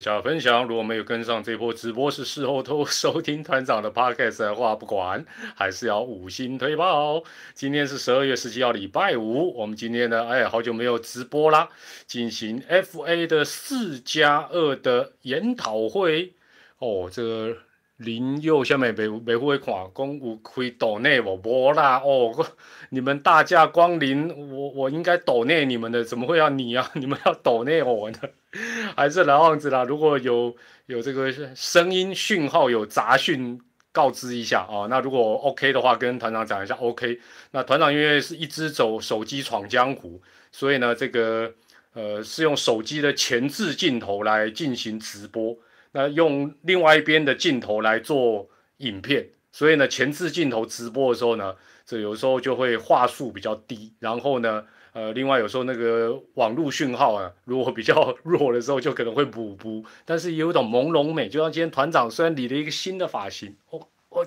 小分享，如果没有跟上这波直播，是事后偷收听团长的 podcast 的话，不管还是要五星推爆。今天是十二月十七号，礼拜五。我们今天呢，哎，好久没有直播啦，进行 FA 的四加二的研讨会。哦，这个林佑下面没没会看，讲有开岛内无无啦？哦，你们大驾光临，我我应该岛内你们的，怎么会要你啊？你们要岛内我呢？还是老样子啦，如果有有这个声音讯号有杂讯，告知一下啊。那如果 OK 的话，跟团长讲一下 OK。那团长因为是一只走手机闯江湖，所以呢，这个呃是用手机的前置镜头来进行直播，那用另外一边的镜头来做影片，所以呢前置镜头直播的时候呢，这有时候就会话术比较低，然后呢。呃，另外有时候那个网络讯号啊，如果比较 弱的时候，就可能会补补，但是有一种朦胧美，就像今天团长虽然理了一个新的发型，哦哦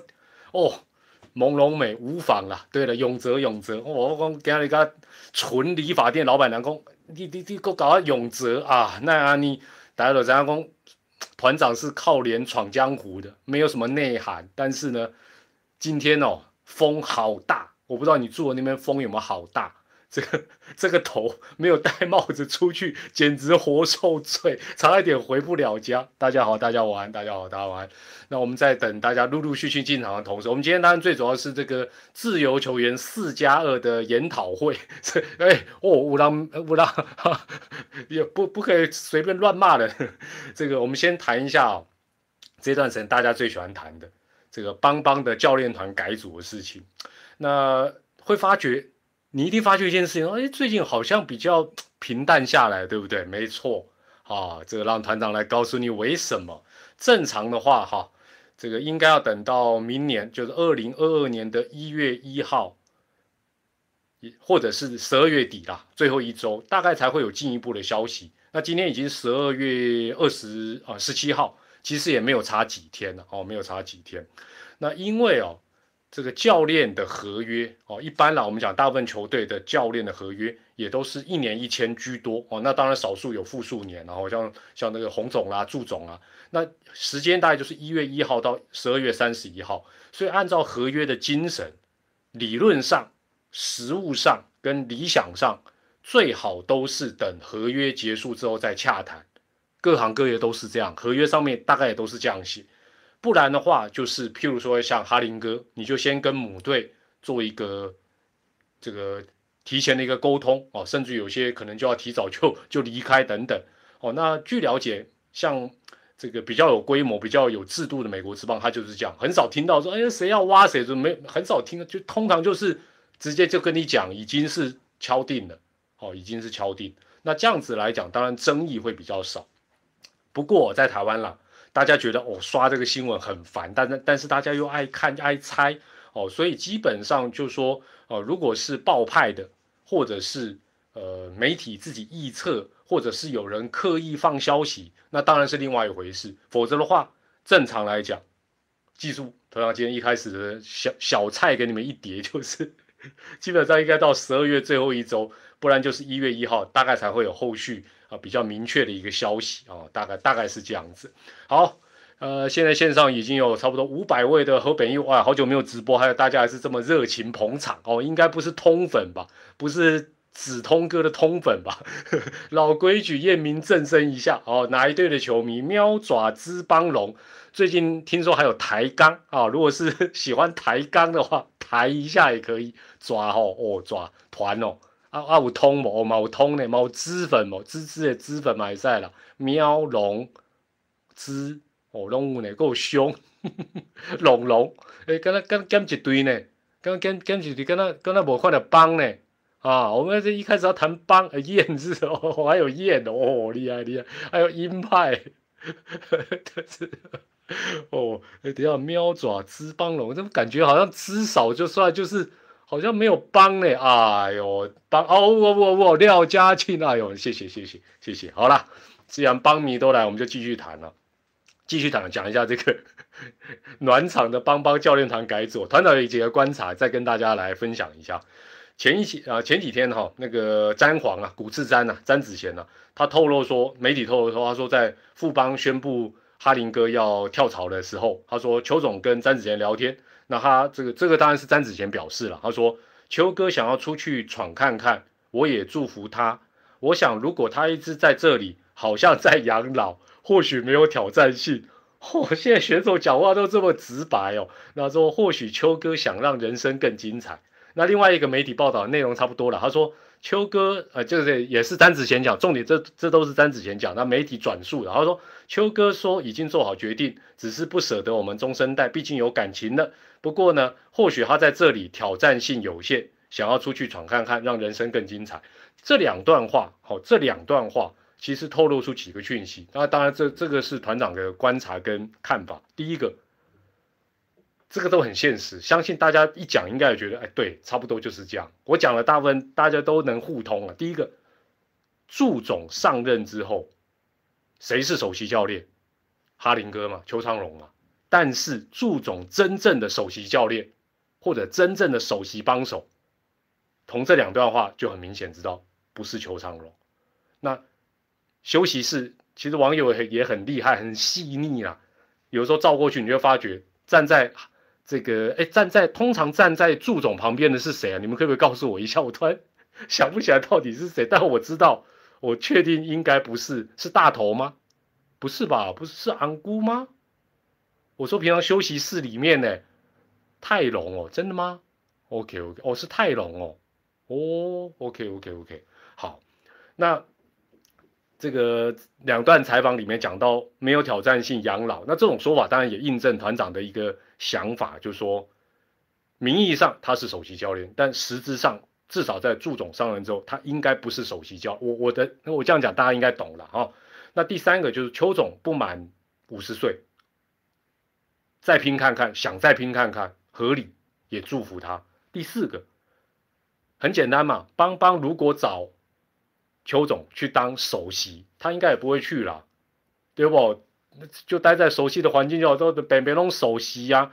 哦，朦胧美无妨啦。对了，永泽永泽，我讲今日个纯理发店老板娘讲，你你你给我搞个永泽啊？那你大家都知道讲，团长是靠脸闯江湖的，没有什么内涵。但是呢，今天哦，风好大，我不知道你住的那边风有没有好大。这个这个头没有戴帽子出去，简直活受罪，差一点回不了家。大家好，大家晚安，大家好，大家晚安。那我们在等大家陆陆续续进场的同时，我们今天当然最主要是这个自由球员四加二的研讨会。这哎哦，乌拉乌拉，也不不可以随便乱骂的。这个我们先谈一下哦，这段时间大家最喜欢谈的这个邦邦的教练团改组的事情。那会发觉。你一定发觉一件事情，哎，最近好像比较平淡下来，对不对？没错，啊，这个让团长来告诉你为什么。正常的话，哈，这个应该要等到明年，就是二零二二年的一月一号，或者是十二月底啦，最后一周，大概才会有进一步的消息。那今天已经十二月二十啊十七号，其实也没有差几天了，哦，没有差几天。那因为哦。这个教练的合约哦，一般啦，我们讲大部分球队的教练的合约也都是一年一签居多哦。那当然少数有复数年，然后像像那个洪总啦、祝总啊，那时间大概就是一月一号到十二月三十一号。所以按照合约的精神，理论上、实务上跟理想上，最好都是等合约结束之后再洽谈。各行各业都是这样，合约上面大概也都是这样写。不然的话，就是譬如说像哈林哥，你就先跟母队做一个这个提前的一个沟通哦，甚至有些可能就要提早就就离开等等哦。那据了解，像这个比较有规模、比较有制度的美国之棒，他就是这样，很少听到说，哎，谁要挖谁，就没很少听，就通常就是直接就跟你讲，已经是敲定了，哦，已经是敲定。那这样子来讲，当然争议会比较少。不过在台湾啦。大家觉得哦，刷这个新闻很烦，但是但是大家又爱看爱猜哦，所以基本上就说哦，如果是爆派的，或者是呃媒体自己臆测，或者是有人刻意放消息，那当然是另外一回事。否则的话，正常来讲，记住，同样今天一开始的小小菜给你们一碟，就是 基本上应该到十二月最后一周，不然就是一月一号，大概才会有后续。啊，比较明确的一个消息啊，大概大概是这样子。好，呃，现在线上已经有差不多五百位的河北友哇，好久没有直播，还有大家还是这么热情捧场哦，应该不是通粉吧？不是紫通哥的通粉吧？老规矩，验明正身一下哦。哪一队的球迷？喵爪之邦龙，最近听说还有抬杠啊，如果是 喜欢抬杠的话，抬一下也可以抓哦哦抓团哦。啊啊有通无？嘛有通呢，嘛有脂粉无？滋滋的脂粉嘛会使啦。喵龙脂哦，拢有呢，够凶。龙龙，诶，敢若敢减一堆呢？敢减减一堆，敢若敢若无看到帮呢？啊，我们这一开始要谈帮燕字 哦，还有燕哦，厉害厉害，还有鹰派，是哦，等下喵爪脂帮龙，怎么感觉好像吃少就算就是。好像没有帮呢，哎呦，帮哦，我我我廖家庆，哎呦，谢谢谢谢谢谢，好了，既然帮迷都来，我们就继续谈了，继续谈，讲一下这个 暖场的帮帮教练团改组，团长有几个观察，再跟大家来分享一下。前一期啊，前几天哈，那个詹皇啊，古志詹呐，詹子贤呐，他透露说，媒体透露说，他说在富邦宣布哈林哥要跳槽的时候，他说邱总跟詹子贤聊天，那他这个这个当然是詹子贤表示了，他说邱哥想要出去闯看看，我也祝福他。我想如果他一直在这里，好像在养老，或许没有挑战性。嚯，现在选手讲话都这么直白哦。那说或许邱哥想让人生更精彩。那另外一个媒体报道内容差不多了，他说邱哥呃，就是也是詹子贤讲，重点这这都是詹子贤讲，那媒体转述的。他说邱哥说已经做好决定，只是不舍得我们中生代，毕竟有感情的。不过呢，或许他在这里挑战性有限，想要出去闯看看，让人生更精彩。这两段话，好，这两段话。其实透露出几个讯息，那当然这这个是团长的观察跟看法。第一个，这个都很现实，相信大家一讲应该也觉得，哎，对，差不多就是这样。我讲了大部分大家都能互通了。第一个，祝总上任之后，谁是首席教练？哈林哥嘛，邱昌荣嘛。但是祝总真正的首席教练或者真正的首席帮手，从这两段话就很明显知道不是邱长荣。那。休息室其实网友也很厉害，很细腻啊。有时候照过去，你就发觉站在这个哎，站在通常站在祝总旁边的是谁啊？你们可不可以告诉我一下？我突然 想不起来到底是谁，但我知道，我确定应该不是，是大头吗？不是吧？不是是安姑吗？我说平常休息室里面呢，泰隆哦，真的吗？OK OK，哦是泰隆哦，哦 OK OK OK，好，那。这个两段采访里面讲到没有挑战性养老，那这种说法当然也印证团长的一个想法，就是说名义上他是首席教练，但实质上至少在祝总上任之后，他应该不是首席教。我我的那我这样讲大家应该懂了啊。那第三个就是邱总不满五十岁，再拼看看，想再拼看看，合理也祝福他。第四个很简单嘛，邦邦如果找。邱总去当首席，他应该也不会去了，对不？就待在熟悉的环境就好，都别别弄首席呀。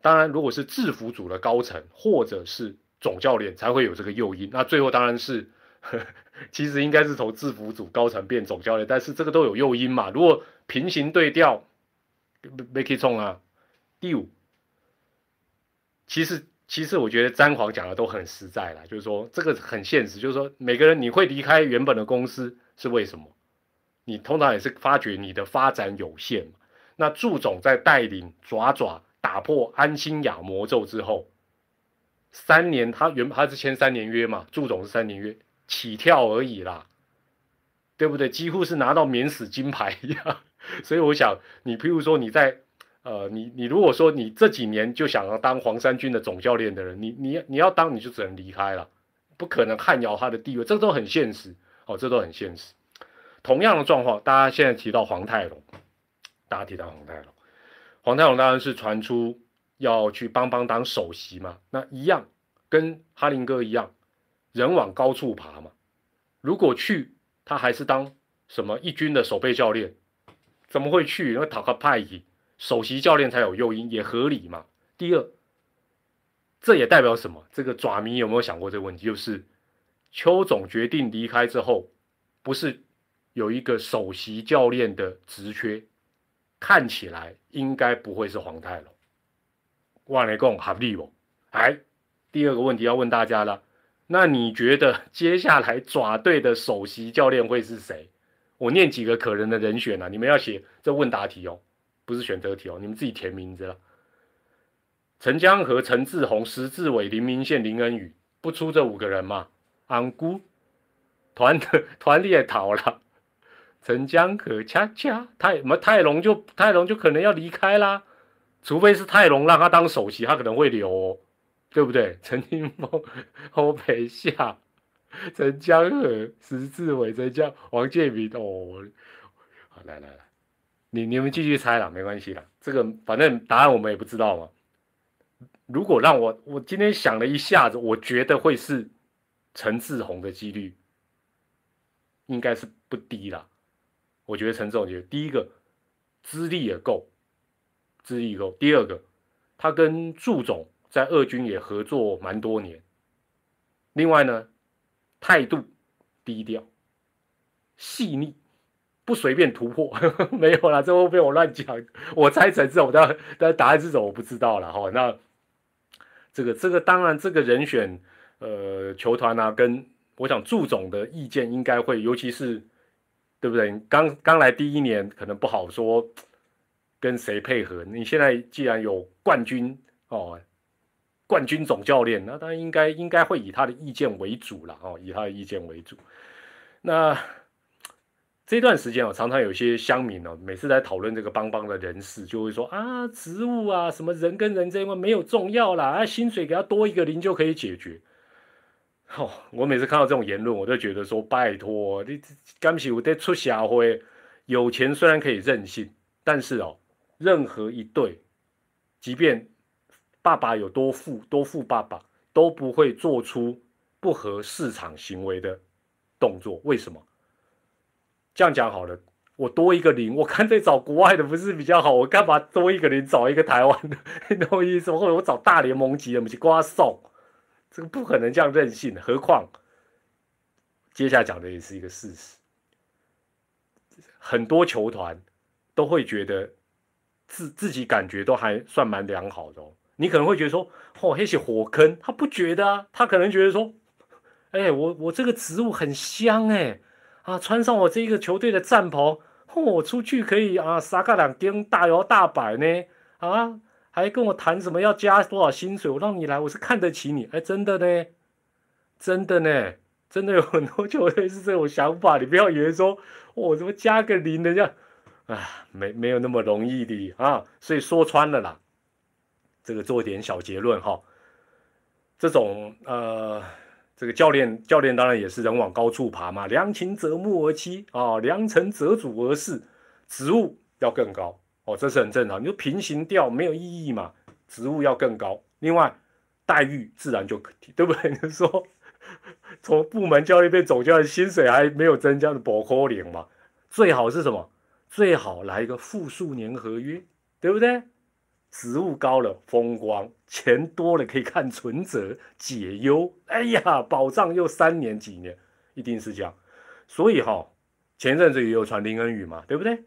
当然，如果是制服组的高层或者是总教练，才会有这个诱因。那最后当然是，其实应该是从制服组高层变总教练，但是这个都有诱因嘛。如果平行对调，没可以冲啊。第五，其实。其实我觉得詹皇讲的都很实在了，就是说这个很现实，就是说每个人你会离开原本的公司是为什么？你通常也是发觉你的发展有限。那祝总在带领爪爪打破安心亚魔咒之后，三年他原他是签三年约嘛，祝总是三年约起跳而已啦，对不对？几乎是拿到免死金牌一样。所以我想，你譬如说你在。呃，你你如果说你这几年就想要当黄山军的总教练的人，你你你要当你就只能离开了，不可能撼摇他的地位，这都很现实哦，这都很现实。同样的状况，大家现在提到黄泰龙，大家提到黄泰龙，黄泰龙当然是传出要去帮帮当首席嘛，那一样跟哈林哥一样，人往高处爬嘛。如果去，他还是当什么一军的守备教练，怎么会去？因为塔克派系。首席教练才有诱因，也合理嘛。第二，这也代表什么？这个爪迷有没有想过这个问题？就是邱总决定离开之后，不是有一个首席教练的职缺，看起来应该不会是黄泰龙。万雷共合理不？哎，第二个问题要问大家了，那你觉得接下来爪队的首席教练会是谁？我念几个可能的人选啊，你们要写这问答题哦。不是选择题哦，你们自己填名字了。陈江河、陈志宏、石志伟、林明宪、林恩宇，不出这五个人嘛？安姑团的团也逃了。陈江河恰恰泰什么泰隆就泰隆就可能要离开啦，除非是泰隆让他当首席，他可能会留，哦，对不对？陈金峰、侯培夏、陈江河、石志伟、陈江、王建民哦，好来来来。你你们继续猜了，没关系了。这个反正答案我们也不知道嘛。如果让我，我今天想了一下子，我觉得会是陈志宏的几率应该是不低了。我觉得陈志宏就第一个资历也够，资历够。第二个，他跟祝总在二军也合作蛮多年，另外呢，态度低调、细腻，不随便突破。没有啦，这会被我乱讲。我猜成这种，但但答案是什么我不知道了哈。那这个这个当然，这个人选呃球团啊，跟我想祝总的意见应该会，尤其是对不对？刚刚来第一年可能不好说跟谁配合。你现在既然有冠军哦。冠军总教练，那当然应该应该会以他的意见为主了哦，以他的意见为主。那这段时间哦，常常有些乡民哦，每次在讨论这个邦邦的人事，就会说啊，职务啊，什么人跟人这一块没有重要啦，啊，薪水给他多一个零就可以解决。哦，我每次看到这种言论，我都觉得说，拜托你，干不起我在出社会，有钱虽然可以任性，但是哦，任何一对，即便。爸爸有多富，多富爸爸都不会做出不合市场行为的动作。为什么？这样讲好了，我多一个零，我干脆找国外的不是比较好？我干嘛多一个零找一个台湾的？你懂我意思？或者我找大联盟级的，我们去刮送，这个不可能这样任性。何况接下来讲的也是一个事实，很多球团都会觉得自自己感觉都还算蛮良好的哦。你可能会觉得说，哦，那些火坑，他不觉得啊，他可能觉得说，哎，我我这个植物很香哎，啊，穿上我这个球队的战袍，哦，我出去可以啊，撒个两丁大摇大摆呢，啊，还跟我谈什么要加多少薪水，我让你来，我是看得起你，哎，真的呢，真的呢，真的有很多球队是这种想法，你不要以为说，我怎么加个零，的这样，啊，没没有那么容易的啊，所以说穿了啦。这个做点小结论哈，这种呃，这个教练教练当然也是人往高处爬嘛，良禽择木而栖啊，良臣择主而事，职务要更高哦，这是很正常。你说平行调没有意义嘛，职务要更高。另外待遇自然就可对不对？你说从部门教练变总教练，薪水还没有增加的保可脸嘛？最好是什么？最好来一个复数年合约，对不对？职务高了，风光；钱多了，可以看存折解忧。哎呀，保障又三年几年，一定是这样。所以哈，前阵子也有传林恩宇嘛，对不对？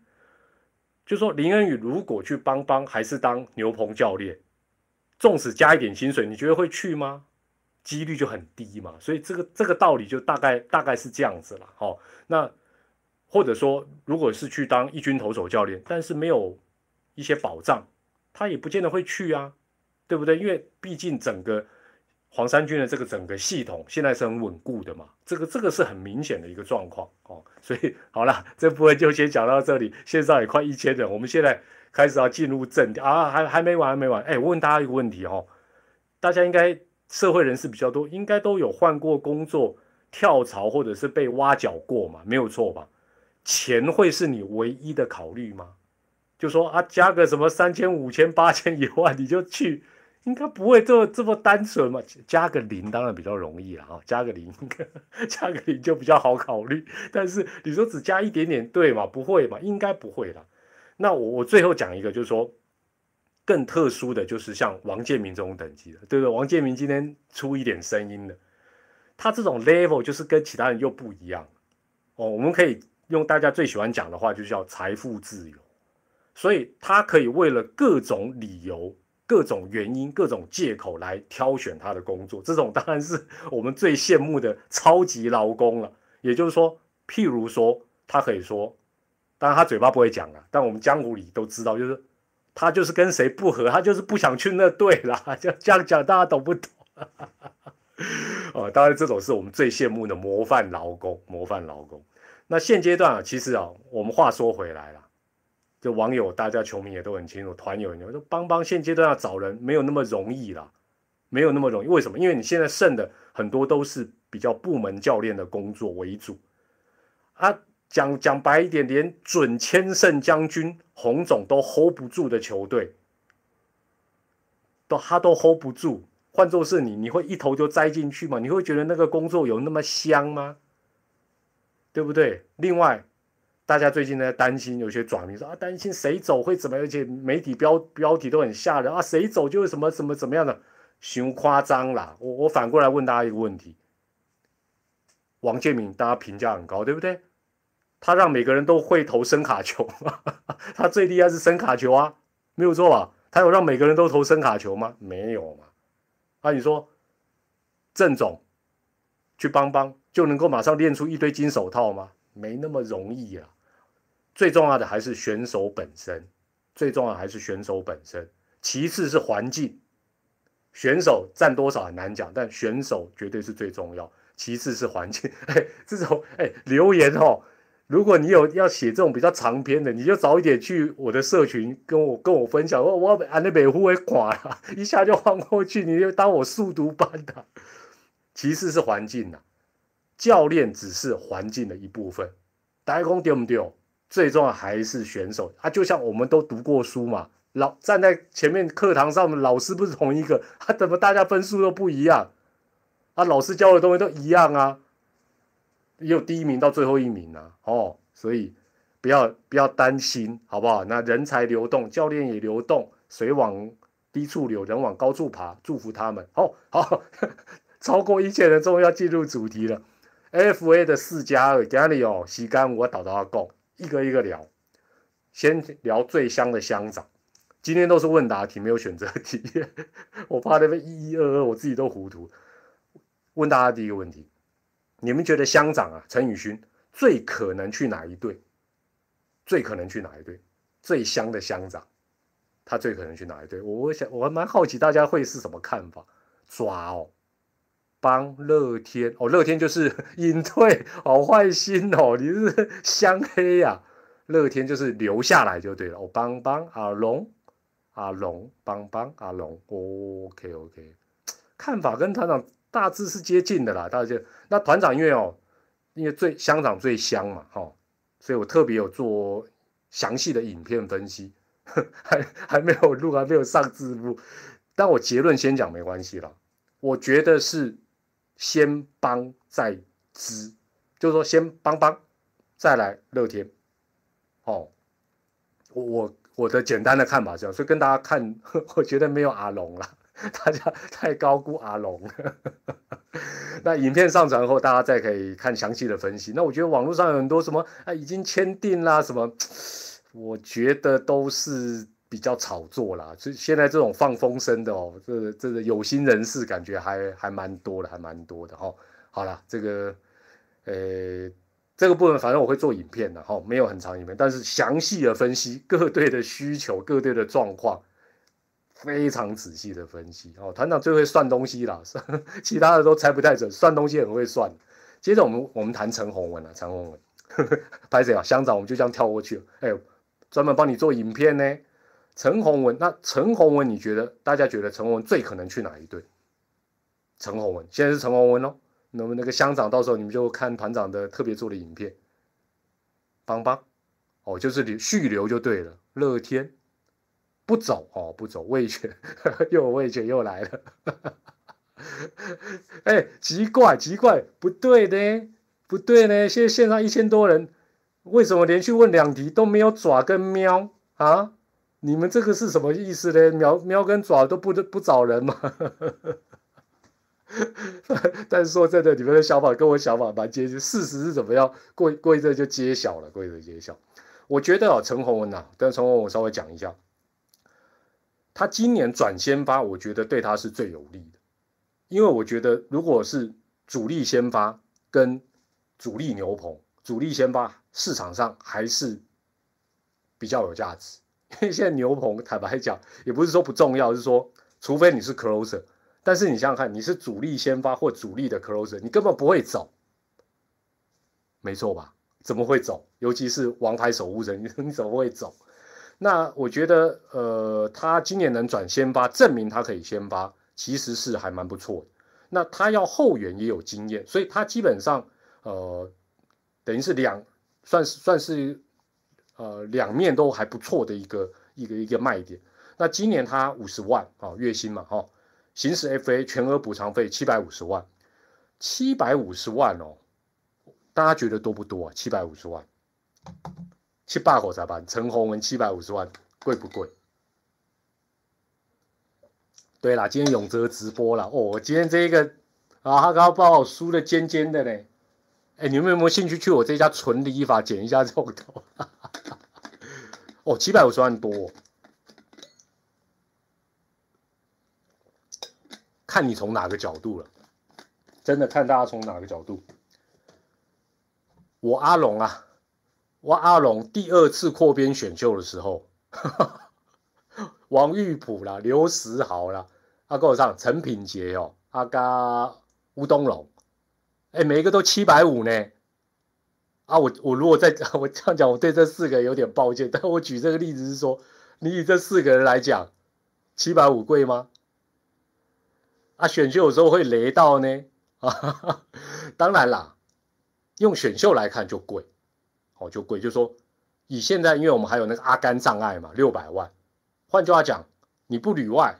就说林恩宇如果去帮帮，还是当牛棚教练，纵使加一点薪水，你觉得会去吗？几率就很低嘛。所以这个这个道理就大概大概是这样子了。好，那或者说，如果是去当一军投手教练，但是没有一些保障。他也不见得会去啊，对不对？因为毕竟整个黄山军的这个整个系统现在是很稳固的嘛，这个这个是很明显的一个状况哦。所以好了，这部分就先讲到这里。线上也快一千人，我们现在开始要进入正题啊，还还没完，还没完。哎，我问大家一个问题哦，大家应该社会人士比较多，应该都有换过工作、跳槽或者是被挖角过嘛？没有错吧？钱会是你唯一的考虑吗？就说啊，加个什么三千、五千、八千、一万，你就去，应该不会这么这么单纯嘛？加个零当然比较容易了啊，加个零，加个零就比较好考虑。但是你说只加一点点，对吗？不会嘛？应该不会啦。那我我最后讲一个，就是说更特殊的就是像王建民这种等级的，对不对？王建民今天出一点声音的，他这种 level 就是跟其他人又不一样哦。我们可以用大家最喜欢讲的话，就叫财富自由。所以他可以为了各种理由、各种原因、各种借口来挑选他的工作，这种当然是我们最羡慕的超级劳工了。也就是说，譬如说，他可以说，当然他嘴巴不会讲啊，但我们江湖里都知道，就是他就是跟谁不和，他就是不想去那队啦。就这样讲，大家懂不懂？哦，当然这种是我们最羡慕的模范劳工，模范劳工。那现阶段啊，其实啊，我们话说回来了。就网友，大家球迷也都很清楚，团友你说邦邦现阶段要找人没有那么容易了，没有那么容易。为什么？因为你现在剩的很多都是比较部门教练的工作为主啊。讲讲白一点，连准千胜将军洪总都 hold 不住的球队，都他都 hold 不住。换作是你，你会一头就栽进去吗？你会觉得那个工作有那么香吗？对不对？另外。大家最近在担心，有些转民说啊，担心谁走会怎么样？而且媒体标标题都很吓人啊，谁走就是什么什么怎么样的，熊夸张啦！我我反过来问大家一个问题：王建民大家评价很高，对不对？他让每个人都会投声卡球，他最厉害是声卡球啊，没有错吧？他有让每个人都投声卡球吗？没有嘛。啊，你说郑总去帮帮就能够马上练出一堆金手套吗？没那么容易啊。最重要的还是选手本身，最重要还是选手本身，其次是环境。选手占多少很难讲，但选手绝对是最重要。其次是环境。哎，这种哎留言哦，如果你有要写这种比较长篇的，你就早一点去我的社群跟我跟我分享。我我安那北湖会垮了，一下就放过去，你就当我速读班的。其次是环境呐，教练只是环境的一部分。大家讲对不丢？最重要还是选手啊，就像我们都读过书嘛。老站在前面课堂上的老师不是同一个，他怎么大家分数都不一样？啊，老师教的东西都一样啊，有第一名到最后一名啊，哦，所以不要不要担心，好不好？那人才流动，教练也流动，水往低处流，人往高处爬，祝福他们。好好，超过一切人，终于要进入主题了。FA 的四加二，今日哦，时间我导导讲，一个一个聊，先聊最香的乡长。今天都是问答题，没有选择题，我怕那边一一二二，我自己都糊涂。问大家第一个问题：你们觉得乡长啊，陈宇勋最可能去哪一队？最可能去哪一队？最香的乡长，他最可能去哪一队？我想，我还蛮好奇大家会是什么看法？抓哦，帮乐天哦，乐天就是 隐退，好坏心哦，你是香黑呀？乐天就是留下来就对了。哦，帮帮阿龙。阿龙帮帮阿龙，OK OK，看法跟团长大致是接近的啦，大致那团长因为哦，因为最乡长最香嘛，哈，所以我特别有做详细的影片分析，还还没有录，还没有上字幕，但我结论先讲没关系啦，我觉得是先帮再知，就是说先帮帮，再来乐天，哦，我我。的简单的看法这样，所以跟大家看，我觉得没有阿龙了，大家太高估阿龙了。那影片上传后，大家再可以看详细的分析。那我觉得网络上有很多什么啊，已经签订啦什么，我觉得都是比较炒作啦。所以现在这种放风声的哦，这这个有心人士感觉还还蛮多的，还蛮多的哈。好了，这个呃。这个部分反正我会做影片的哈，没有很长影片，但是详细的分析各队的需求、各队的状况，非常仔细的分析哦。团长最会算东西了，其他的都猜不太准，算东西很会算。接着我们我们谈陈宏文了，陈宏文，拍谁啊？乡长我们就这样跳过去了。哎，专门帮你做影片呢。陈宏文，那陈宏文你觉得大家觉得陈宏文最可能去哪一队？陈宏文现在是陈宏文哦。那么那个乡长，到时候你们就看团长的特别做的影片，帮帮，哦，就是留续留就对了。乐天不走哦，不走，魏权 又魏权又来了，哎，奇怪奇怪，不对呢，不对呢，现在线上一千多人，为什么连续问两题都没有爪跟喵啊？你们这个是什么意思呢？喵喵跟爪都不不找人吗？但是说真的，你们的想法跟我想法蛮接近。事实是怎么样？过过一阵就揭晓了，过一阵揭晓。我觉得啊，陈宏文呐，但陈宏文我稍微讲一下，他今年转先发，我觉得对他是最有利的。因为我觉得，如果是主力先发跟主力牛棚，主力先发市场上还是比较有价值。因 为现在牛棚坦白讲，也不是说不重要，是说除非你是 closer。但是你想想看，你是主力先发或主力的 closer，你根本不会走，没错吧？怎么会走？尤其是王牌守护人，你 你怎么会走？那我觉得，呃，他今年能转先发，证明他可以先发，其实是还蛮不错的。那他要后援也有经验，所以他基本上，呃，等于是两，算是算是，呃，两面都还不错的一个一个一个卖点。那今年他五十万啊，月薪嘛，哈。行使 FA 全额补偿费七百五十万，七百五十万哦，大家觉得多不多啊？七百五十万，七八口咋办？陈宏文七百五十万贵不贵？对啦，今天永泽直播了哦，今天这一个啊，他刚刚帮我梳的尖尖的嘞，哎，你们有没有兴趣去我这家纯理发剪一下这种头？哦，七百五十万多，看你从哪个角度了，真的看大家从哪个角度。我阿龙啊，我阿龙第二次扩编选秀的时候，王玉普啦、刘石豪啦，阿跟我上陈品杰哦，阿嘎吴东龙，哎，每一个都七百五呢。啊，我我如果再我这样讲，我对这四个有点抱歉。但我举这个例子是说，你以这四个人来讲，七百五贵吗？啊，选秀有时候会雷到呢。啊，当然啦，用选秀来看就贵，哦就贵，就说以现在，因为我们还有那个阿甘障碍嘛，六百万。换句话讲，你不旅外，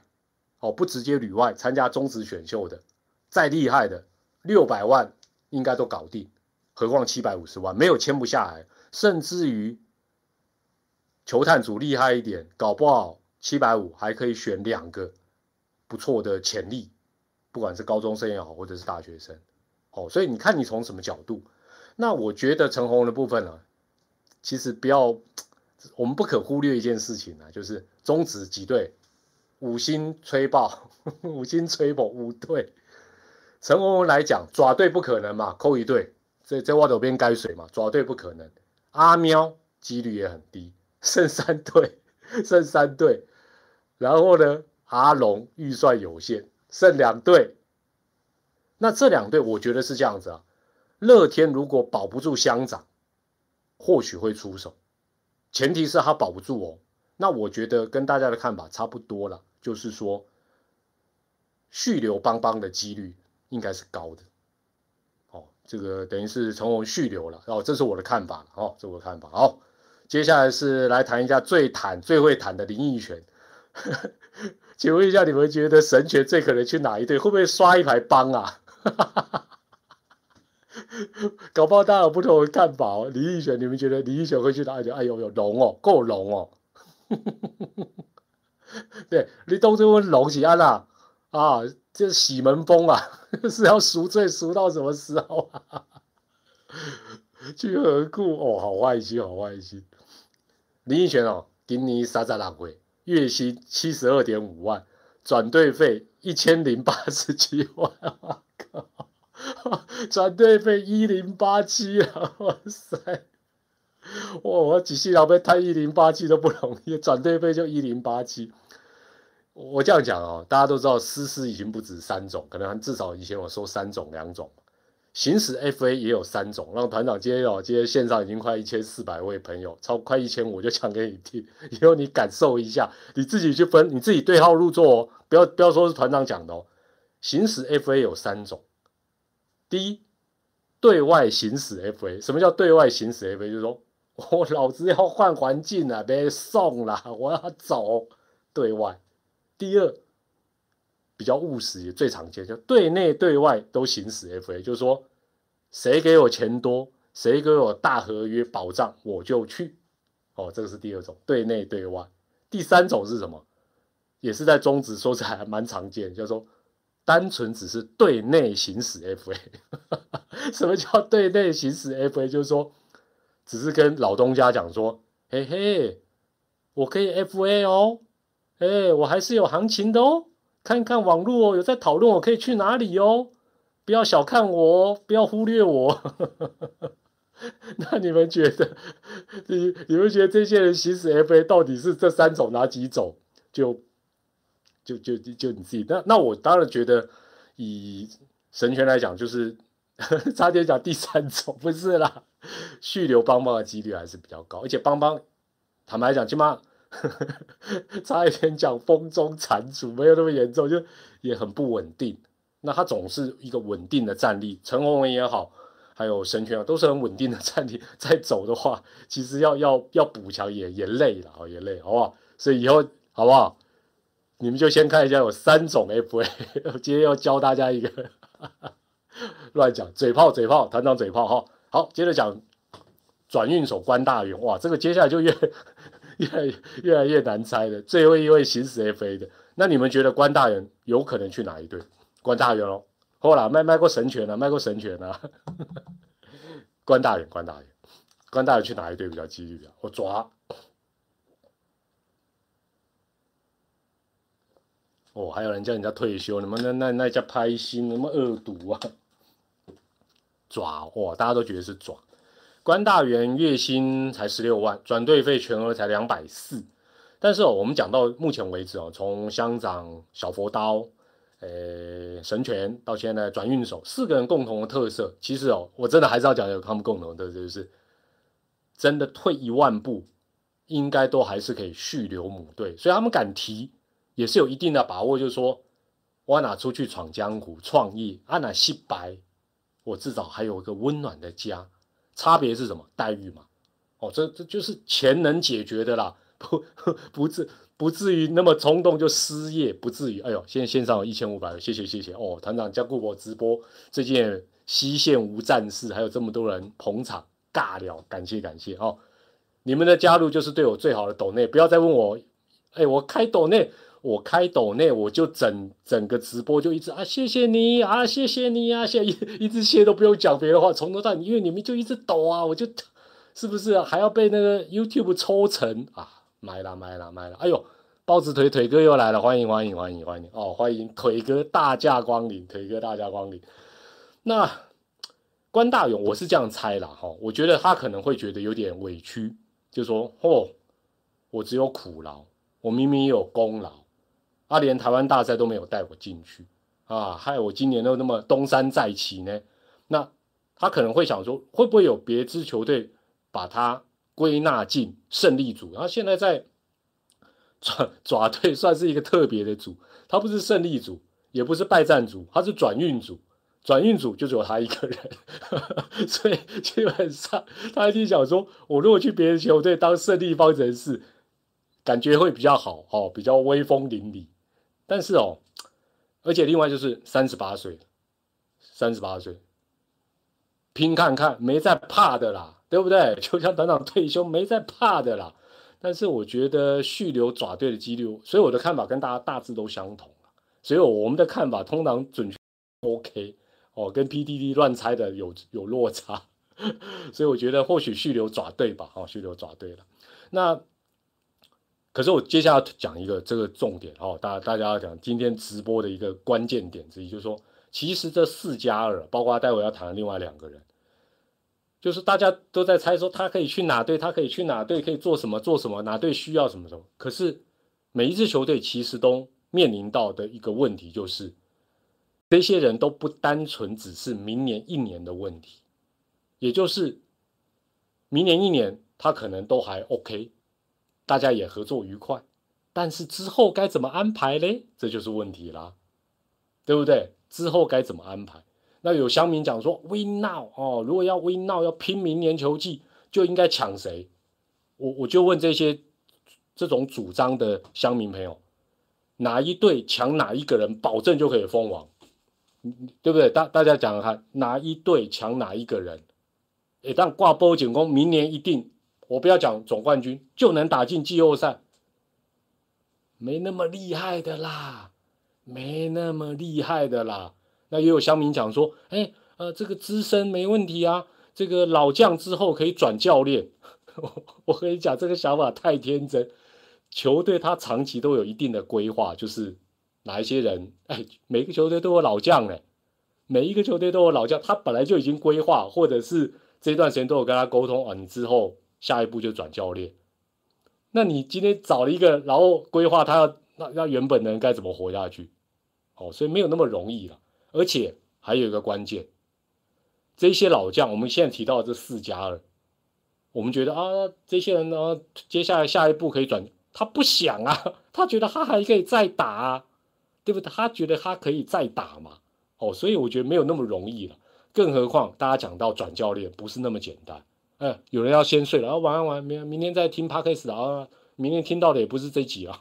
哦不直接旅外参加中职选秀的，再厉害的六百万应该都搞定。何况七百五十万没有签不下来，甚至于球探组厉害一点，搞不好七百五还可以选两个不错的潜力，不管是高中生也好，或者是大学生，哦，所以你看你从什么角度？那我觉得陈红的部分呢，其实不要，我们不可忽略一件事情啊，就是中止几队五星吹爆，五星吹爆五队，陈红来讲爪队不可能嘛，扣一队。这这挖走边该水嘛？抓对不可能，阿喵几率也很低，剩三队，剩三队，然后呢，阿龙预算有限，剩两队。那这两队我觉得是这样子啊，乐天如果保不住乡长，或许会出手，前提是他保不住哦。那我觉得跟大家的看法差不多了，就是说续留邦邦的几率应该是高的。这个等于是从我续留了哦，这是我的看法哦，这我的看法。好，接下来是来谈一下最坦、最会谈的林奕泉。请问一下，你们觉得神权最可能去哪一队？会不会刷一排帮啊？搞不好大家有不同的看法哦。林奕泉，你们觉得林奕泉会去哪一队？哎呦呦，龙哦，够龙哦。对，你都这问龙是安啦啊？这喜门风啊，是要赎罪赎到什么时候啊？去何故哦？好坏心，好坏心。林奕泉哦，今年三十六岁，月薪七十二点五万，转队费一千零八十七万，我靠！转队费一零八七啊！哇塞！哇，我几世老被贪一零八七都不容易，转队费就一零八七。我这样讲哦，大家都知道，师师已经不止三种，可能至少以前我说三种两种，行驶 FA 也有三种。让团长今天哦，今天线上已经快一千四百位朋友，超快一千五，就讲给你听，以后你感受一下，你自己去分，你自己对号入座哦，不要不要说是团长讲的哦。行驶 FA 有三种，第一，对外行驶 FA，什么叫对外行驶 FA？就是说我老子要换环境了，别送了，我要走对外。第二，比较务实也最常见，就对内对外都行使 FA，就是说，谁给我钱多，谁给我大合约保障，我就去。哦，这个是第二种，对内对外。第三种是什么？也是在中职说起来还蛮常见，叫做单纯只是对内行使 FA。什么叫对内行使 FA？就是说，只是跟老东家讲说，嘿嘿，我可以 FA 哦。哎，我还是有行情的哦，看看网络哦，有在讨论我可以去哪里哦，不要小看我哦，不要忽略我。那你们觉得，你 你们觉得这些人行使 FA 到底是这三种哪几种？就就就就你自己。那那我当然觉得，以神权来讲，就是 差点讲第三种，不是啦，续留邦邦的几率还是比较高，而且邦邦坦白讲，起码。差一点讲风中残烛，没有那么严重，就也很不稳定。那他总是一个稳定的战力，陈宏文也好，还有神权啊，都是很稳定的战力。再走的话，其实要要要补强也也累了，也累，好不好？所以以后好不好？你们就先看一下，有三种 FA。今天要教大家一个乱讲嘴炮，嘴炮，团长嘴炮哈。好，接着讲转运手关大元，哇，这个接下来就越。越来越越来越难猜了。最后一位行使 FA 的，那你们觉得关大人有可能去哪一队？关大人哦，好啦，卖卖过神拳啊，卖过神拳啊。关大人，关大人，关大人去哪一队比较几率啊？我抓。哦，还有人叫人家退休，你们那那那叫拍心，什么恶毒啊？爪哇，大家都觉得是爪。关大元月薪才十六万，转队费全额才两百四。但是哦，我们讲到目前为止哦，从乡长小佛刀，呃，神拳到现在转运手，四个人共同的特色，其实哦，我真的还是要讲有他们共同的，就是真的退一万步，应该都还是可以续留母队，所以他们敢提。也是有一定的把握，就是说，我哪出去闯江湖、创业，啊哪洗白，我至少还有一个温暖的家。差别是什么？待遇嘛。哦，这这就是钱能解决的啦，不 不至不至于那么冲动就失业，不至于。哎呦，现在线上有一千五百个，谢谢谢谢。哦，团长加顾我直播，最近西线无战事，还有这么多人捧场尬聊，感谢感谢哦。你们的加入就是对我最好的抖内，不要再问我，哎，我开抖内。我开抖内，我就整整个直播就一直啊，谢谢你啊，谢谢你啊，谢一一直谢都不用讲别的话，从头到尾因为你们就一直抖啊，我就是不是还要被那个 YouTube 抽成啊？买了买了买了，哎呦，包子腿腿哥又来了，欢迎欢迎欢迎欢迎哦，欢迎腿哥大驾光临，腿哥大驾光临。那关大勇，我是这样猜了哈，我觉得他可能会觉得有点委屈，就说哦，我只有苦劳，我明明有功劳。他连台湾大赛都没有带我进去啊，害我今年都那么东山再起呢。那他可能会想说，会不会有别支球队把他归纳进胜利组？然后现在在爪爪 队算是一个特别的组，他不是胜利组，也不是败战组，他是转运组。转运组就只有他一个人，所以基本上他一定想说，我如果去别的球队当胜利方程式，感觉会比较好哦，比较威风凛凛。但是哦，而且另外就是三十八岁，三十八岁，拼看看没在怕的啦，对不对？就像团长退休没在怕的啦。但是我觉得续留爪队的几率，所以我的看法跟大家大致都相同所以我们的看法通常准确 OK 哦，跟 PDD 乱猜的有有落差。所以我觉得或许续留爪队吧，哦，续留爪队了。那。可是我接下来讲一个这个重点哦，大大家要讲今天直播的一个关键点之一，就是说，其实这四加二，包括待会要谈的另外两个人，就是大家都在猜说他可以去哪队，他可以去哪队，可以做什么做什么，哪队需要什么什么。可是每一支球队其实都面临到的一个问题，就是这些人都不单纯只是明年一年的问题，也就是明年一年他可能都还 OK。大家也合作愉快，但是之后该怎么安排嘞？这就是问题啦，对不对？之后该怎么安排？那有乡民讲说，Win now 哦，如果要 Win now，要拼明年球季，就应该抢谁？我我就问这些这种主张的乡民朋友，哪一队抢哪一个人，保证就可以封王，对不对？大大家讲看，哪一队抢哪一个人？一旦挂波警攻，明年一定。我不要讲总冠军就能打进季后赛，没那么厉害的啦，没那么厉害的啦。那也有乡民讲说，哎，呃，这个资深没问题啊，这个老将之后可以转教练。我 我跟你讲，这个想法太天真。球队他长期都有一定的规划，就是哪一些人，哎，每个球队都有老将哎，每一个球队都有老将，他本来就已经规划，或者是这段时间都有跟他沟通啊，你之后。下一步就转教练，那你今天找了一个，然后规划他要那那原本的人该怎么活下去？哦，所以没有那么容易了。而且还有一个关键，这些老将，我们现在提到这四家了，我们觉得啊，这些人呢，接下来下一步可以转，他不想啊，他觉得他还可以再打，啊，对不对？他觉得他可以再打嘛。哦，所以我觉得没有那么容易了。更何况大家讲到转教练，不是那么简单。有人要先睡了，啊，晚安晚安，明明天再听 podcast 啊，明天听到的也不是这集啊。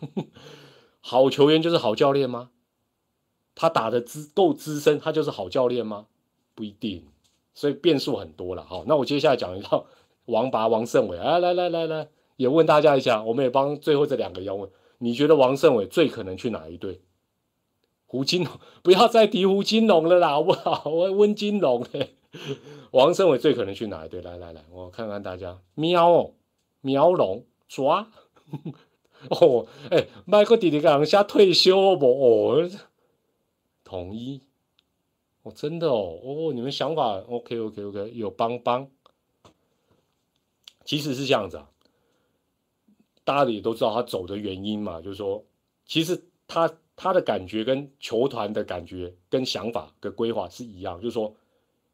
好球员就是好教练吗？他打的资够资深，他就是好教练吗？不一定，所以变数很多了。好，那我接下来讲一套王拔王胜伟，哎，来来来来，也问大家一下，我们也帮最后这两个要问，你觉得王胜伟最可能去哪一队？胡金龙，不要再提胡金龙了啦，好不好？我温金龙，王胜伟最可能去哪一队？来来来，我看看大家，喵哦，喵龙抓 哦，哎，麦克弟弟讲下退休不？哦，统一哦，真的哦，哦，你们想法 OK OK OK，有帮帮，其实是这样子啊，大家也都知道他走的原因嘛，就是说，其实他他的感觉跟球团的感觉跟想法的规划是一样，就是说。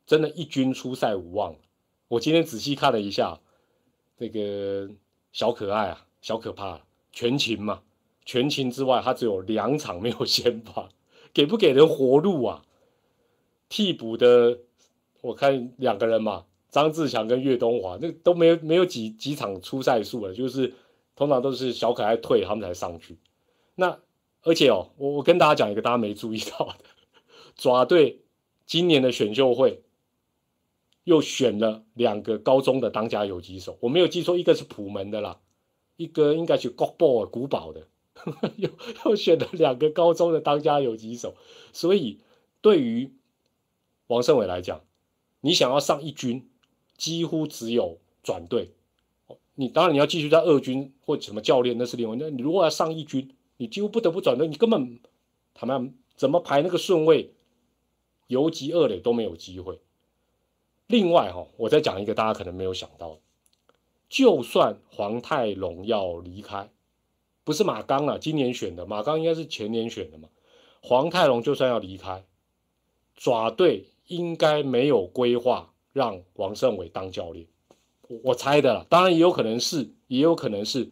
真的，一军出赛无望。我今天仔细看了一下，这个小可爱啊，小可怕，全勤嘛，全勤之外，他只有两场没有先发，给不给人活路啊？替补的，我看两个人嘛，张志强跟岳东华，那都没有没有几几场出赛数了，就是通常都是小可爱退，他们才上去。那而且哦，我我跟大家讲一个大家没注意到的，爪队今年的选秀会。又选了两个高中的当家游击手，我没有记错，一个是普门的啦，一个应该是国宝古堡的，又又选了两个高中的当家游击手，所以对于王胜伟来讲，你想要上一军，几乎只有转队。你当然你要继续在二军或什么教练那是另外，那你如果要上一军，你几乎不得不转队，你根本他们怎么排那个顺位，游击二垒都没有机会。另外哈，我再讲一个大家可能没有想到的，就算黄泰龙要离开，不是马刚啊，今年选的马刚应该是前年选的嘛。黄泰龙就算要离开，爪队应该没有规划让王胜伟当教练，我我猜的啦。当然也有可能是，也有可能是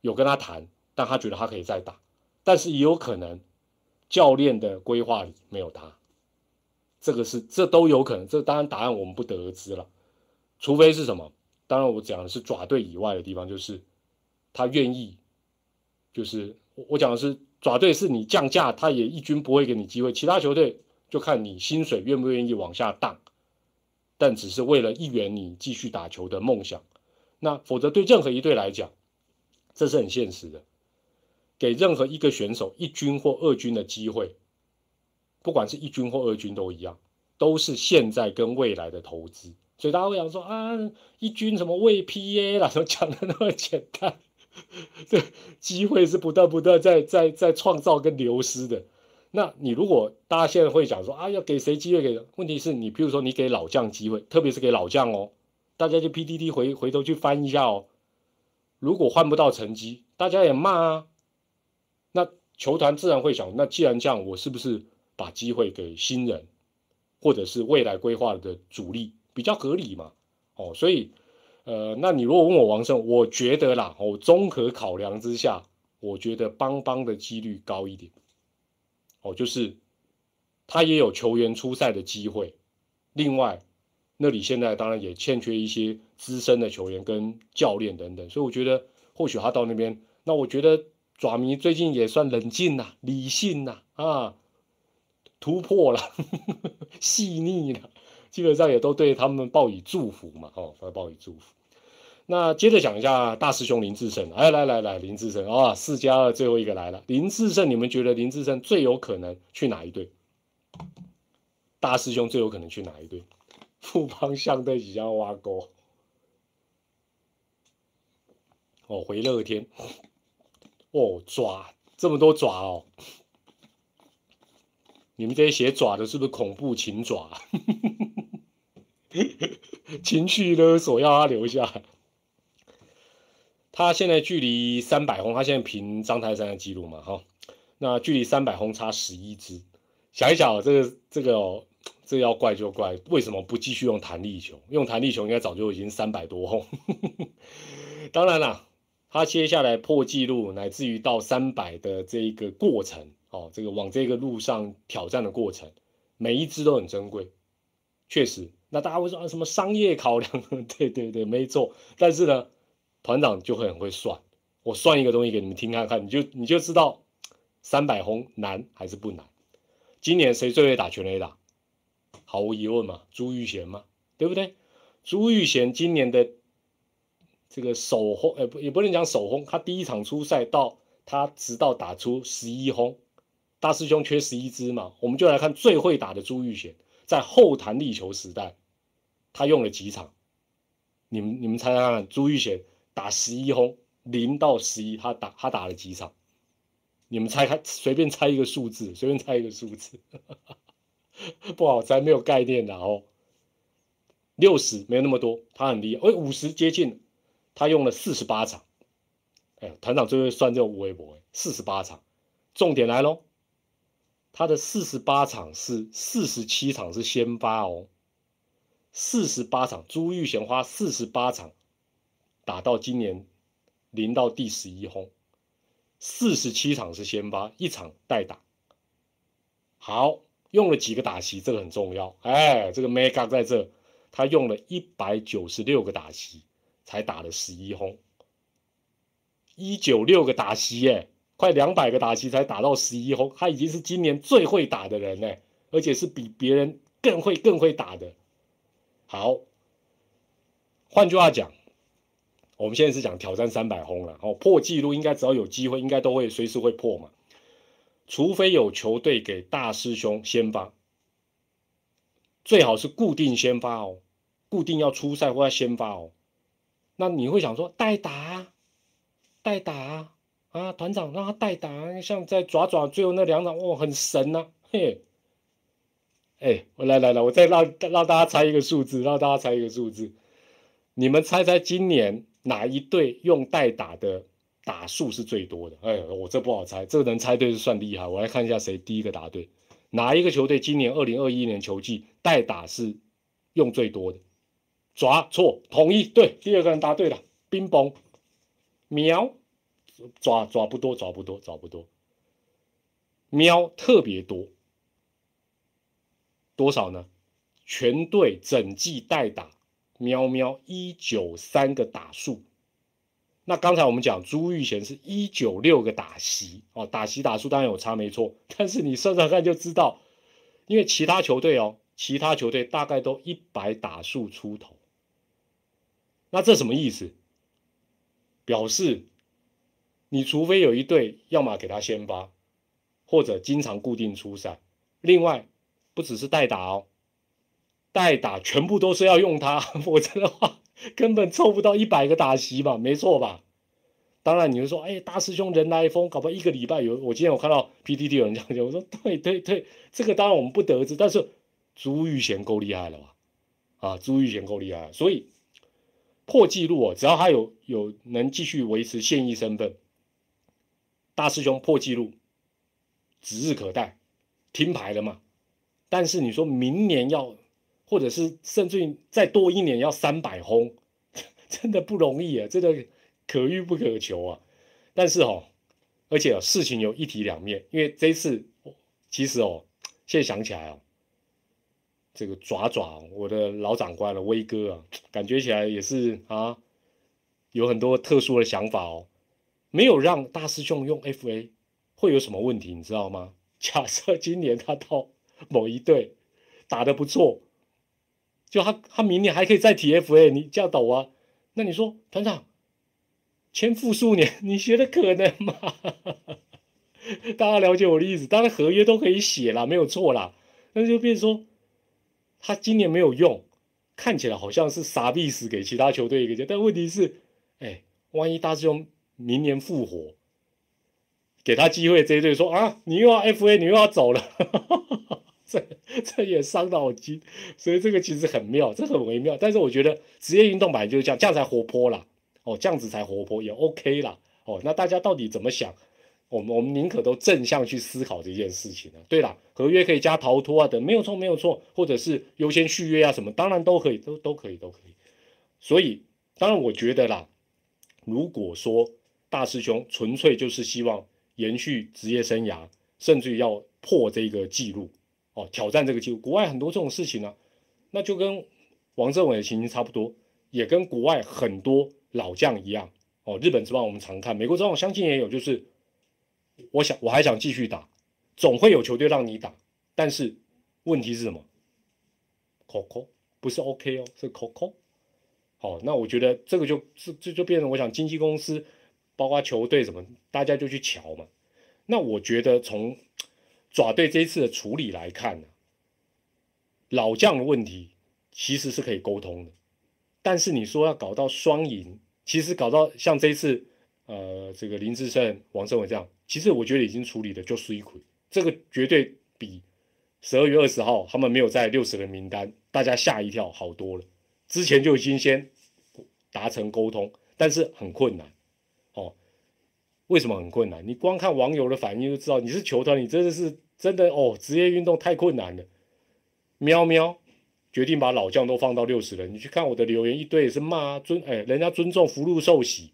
有跟他谈，但他觉得他可以再打，但是也有可能教练的规划里没有他。这个是，这都有可能。这当然答案我们不得而知了，除非是什么？当然我讲的是爪队以外的地方，就是他愿意，就是我我讲的是爪队是你降价，他也一军不会给你机会。其他球队就看你薪水愿不愿意往下荡，但只是为了一圆你继续打球的梦想。那否则对任何一队来讲，这是很现实的，给任何一个选手一军或二军的机会。不管是一军或二军都一样，都是现在跟未来的投资，所以大家会想说啊，一军什么未 PA 啦，怎么讲的那么简单？对机会是不断不断在在在创造跟流失的。那你如果大家现在会讲说啊，要给谁机会？给问题是你，比如说你给老将机会，特别是给老将哦，大家就 PDD 回回头去翻一下哦。如果换不到成绩，大家也骂啊。那球团自然会想，那既然这样，我是不是？把机会给新人，或者是未来规划的主力，比较合理嘛？哦，所以，呃，那你如果问我王胜，我觉得啦，哦，综合考量之下，我觉得邦邦的几率高一点。哦，就是他也有球员出赛的机会，另外那里现在当然也欠缺一些资深的球员跟教练等等，所以我觉得或许他到那边，那我觉得爪迷最近也算冷静呐，理性呐，啊。突破了，细腻了，基本上也都对他们报以祝福嘛，哦，报以祝福。那接着讲一下大师兄林志胜，哎，来来来，林志胜啊，四加二最后一个来了。林志胜，你们觉得林志胜最有可能去哪一队？大师兄最有可能去哪一队？富邦相对比较挖沟，哦，回乐天，哦，爪这么多爪哦。你们这些写爪的，是不是恐怖情爪？情绪勒索要他留下。他现在距离三百轰，他现在凭张泰山的记录嘛，哈，那距离三百轰差十一支。想一想，这个这个哦，这要怪就怪，为什么不继续用弹力球？用弹力球应该早就已经三百多轰。当然啦，他接下来破纪录，乃至于到三百的这一个过程。哦，这个往这个路上挑战的过程，每一只都很珍贵，确实。那大家会说啊，什么商业考量？对对对，没错。但是呢，团长就会很会算。我算一个东西给你们听看看，你就你就知道三百红难还是不难。今年谁最会打全垒打？毫无疑问嘛，朱玉贤嘛，对不对？朱玉贤今年的这个首轰，呃，不也不能讲首轰，他第一场出赛到他直到打出十一轰。大师兄缺十一支嘛，我们就来看最会打的朱玉贤，在后弹力球时代他用了几场？你们你们猜猜看，朱玉贤打十一轰，零到十一，他打他打了几场？你们猜看，随便猜一个数字，随便猜一个数字，不好猜，没有概念的哦。六十没有那么多，他很厉害。哎，五十接近，他用了四十八场。哎，团长最会算这种五微博，四十八场。重点来喽，他的四十八场是四十七场是先发哦。四十八场，朱玉贤花四十八场打到今年零到第十一轰，四十七场是先发，一场代打。好，用了几个打席，这个很重要。哎，这个 Mega 在这，他用了一百九十六个打席，才打了十一轰。一九六个打席，耶，快两百个打击才打到十一轰，他已经是今年最会打的人呢，而且是比别人更会、更会打的。好，换句话讲，我们现在是讲挑战三百轰了。哦，破纪录应该只要有机会，应该都会随时会破嘛。除非有球队给大师兄先发，最好是固定先发哦，固定要出赛或要先发哦。那你会想说代打，代打，啊团长让他代打，像在爪爪最后那两场，哇，很神呐，嘿。哎，我来来来，我再让让大家猜一个数字，让大家猜一个数字。你们猜猜今年哪一队用代打的打数是最多的？哎，我这不好猜，这能猜对是算厉害。我来看一下谁第一个答对，哪一个球队今年二零二一年球季代打是用最多的？抓错，统一对，第二个人答对了，冰崩，喵，抓抓不多，抓不多，抓不多，喵特别多。多少呢？全队整季代打喵喵一九三个打数。那刚才我们讲朱玉贤是一九六个打席哦，打席打数当然有差没错，但是你算算看就知道，因为其他球队哦，其他球队大概都一百打数出头。那这什么意思？表示你除非有一队要么给他先发，或者经常固定出赛，另外。不只是代打哦，代打全部都是要用他，否则的话根本凑不到一百个打席吧？没错吧？当然，你会说，哎，大师兄人来疯，搞不好一个礼拜有。我今天我看到 PDD 有人这样讲，我说对对对，这个当然我们不得知，但是朱玉贤够厉害了吧？啊，朱玉贤够厉害，所以破纪录哦，只要他有有能继续维持现役身份，大师兄破纪录指日可待，停牌了嘛？但是你说明年要，或者是甚至再多一年要三百轰，真的不容易啊，真的可遇不可求啊。但是哦，而且哦，事情有一体两面，因为这次其实哦，现在想起来哦，这个爪爪我的老长官了威哥啊，感觉起来也是啊，有很多特殊的想法哦，没有让大师兄用 FA 会有什么问题，你知道吗？假设今年他到。某一队打的不错，就他他明年还可以再提 FA，你这样抖啊？那你说团长签复数年，你觉得可能吗？大家了解我的意思，当然合约都可以写了，没有错啦。那就变说他今年没有用，看起来好像是傻逼死给其他球队一个家，但问题是，哎，万一大师兄明年复活，给他机会，这一队说啊，你又要 FA，你又要走了。这这也伤脑筋，所以这个其实很妙，这很微妙。但是我觉得职业运动本来就是这样，这样才活泼啦。哦，这样子才活泼，也 OK 啦。哦，那大家到底怎么想？我们我们宁可都正向去思考这件事情呢。对了，合约可以加逃脱啊等，没有错没有错，或者是优先续约啊什么，当然都可以，都都可以都可以。所以当然我觉得啦，如果说大师兄纯粹就是希望延续职业生涯，甚至于要破这个记录。哦，挑战这个记录，国外很多这种事情呢，那就跟王政委的情形差不多，也跟国外很多老将一样。哦，日本之棒我们常看，美国之棒我相信也有，就是我想我还想继续打，总会有球队让你打，但是问题是什么？Coco 不是 OK 哦，是 Coco。好，那我觉得这个就这这就变成我想经纪公司，包括球队什么，大家就去瞧嘛。那我觉得从爪队这一次的处理来看呢，老将的问题其实是可以沟通的。但是你说要搞到双赢，其实搞到像这一次，呃，这个林志胜、王胜伟这样，其实我觉得已经处理的就是一亏，这个绝对比十二月二十号他们没有在六十人名单，大家吓一跳好多了。之前就已经先达成沟通，但是很困难，为什么很困难？你光看网友的反应就知道，你是球团，你真的是真的哦，职业运动太困难了。喵喵。决定把老将都放到六十人，你去看我的留言，一堆也是骂尊哎，人家尊重福禄寿喜，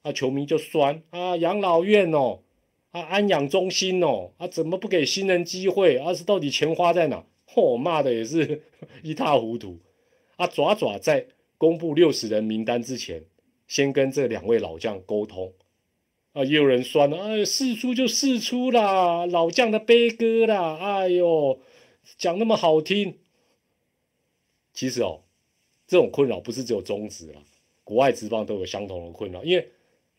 啊，球迷就酸啊，养老院哦，啊，安养中心哦，啊，怎么不给新人机会？啊，是到底钱花在哪？嚯，骂的也是 一塌糊涂。啊，爪爪在公布六十人名单之前，先跟这两位老将沟通，啊，也有人酸了，哎，四出就四出啦，老将的悲歌啦，哎呦，讲那么好听。其实哦，这种困扰不是只有中职啦，国外职棒都有相同的困扰。因为